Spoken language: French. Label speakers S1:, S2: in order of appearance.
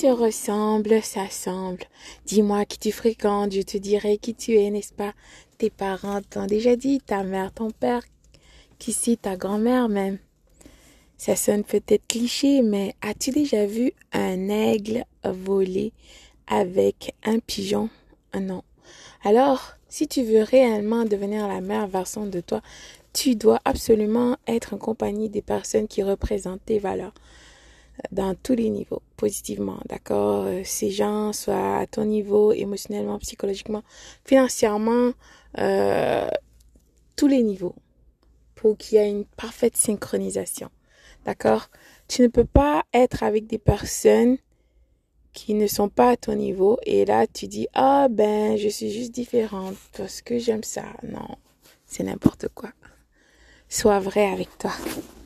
S1: se ressemble, s'assemble. Dis-moi qui tu fréquentes, je te dirai qui tu es, n'est-ce pas? Tes parents t'ont déjà dit, ta mère, ton père, qu'ici ta grand-mère même. Ça sonne peut-être cliché, mais as-tu déjà vu un aigle voler avec un pigeon? Non. Alors, si tu veux réellement devenir la meilleure version de toi, tu dois absolument être en compagnie des personnes qui représentent tes valeurs euh, dans tous les niveaux, positivement, d'accord? Euh, Ces gens soient à ton niveau, émotionnellement, psychologiquement, financièrement, euh, tous les niveaux, pour qu'il y ait une parfaite synchronisation, d'accord? Tu ne peux pas être avec des personnes qui ne sont pas à ton niveau et là tu dis ah ben je suis juste différente parce que j'aime ça non c'est n'importe quoi. Sois vrai avec toi